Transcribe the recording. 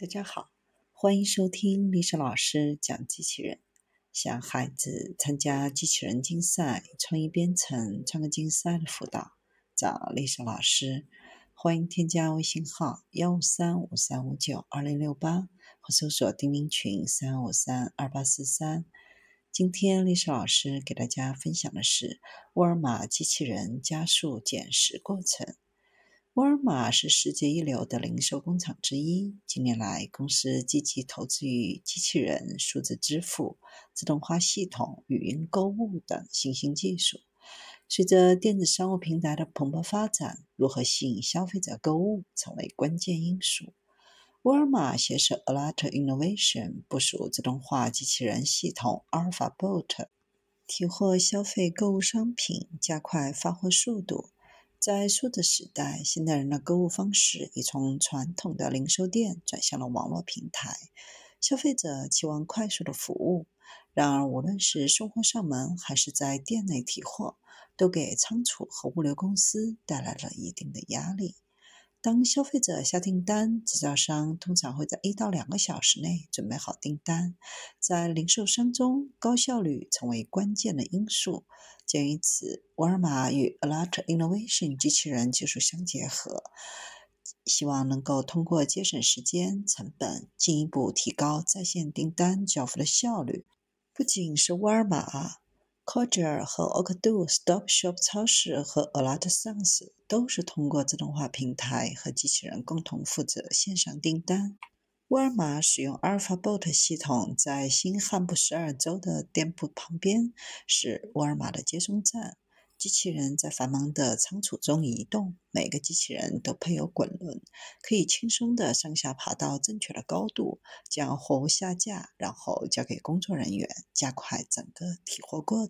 大家好，欢迎收听历史老师讲机器人。想孩子参加机器人竞赛、创意编程、创客竞赛的辅导，找历史老师。欢迎添加微信号幺五三五三五九二零六八，或搜索钉钉群三五三二八四三。今天历史老师给大家分享的是沃尔玛机器人加速捡拾过程。沃尔玛是世界一流的零售工厂之一。近年来，公司积极投资于机器人、数字支付、自动化系统、语音购物等新兴技术。随着电子商务平台的蓬勃发展，如何吸引消费者购物成为关键因素。沃尔玛携手 Alert Innovation 部署自动化机器人系统 AlphaBot，提货消费购物商品，加快发货速度。在数字时代，现代人的购物方式已从传统的零售店转向了网络平台。消费者期望快速的服务，然而无论是送货上门还是在店内提货，都给仓储和物流公司带来了一定的压力。当消费者下订单，制造商通常会在一到两个小时内准备好订单。在零售商中，高效率成为关键的因素。鉴于此，沃尔玛与 Alert Innovation 机器人技术相结合，希望能够通过节省时间、成本，进一步提高在线订单交付的效率。不仅是沃尔玛。C o g e r 和 Ocado Stop Shop 超市和 Alert Sans 都是通过自动化平台和机器人共同负责线上订单。沃尔玛使用 AlphaBot 系统，在新罕布什尔州的店铺旁边是沃尔玛的接送站。机器人在繁忙的仓储中移动，每个机器人都配有滚轮，可以轻松地上下爬到正确的高度，将货物下架，然后交给工作人员，加快整个提货过程。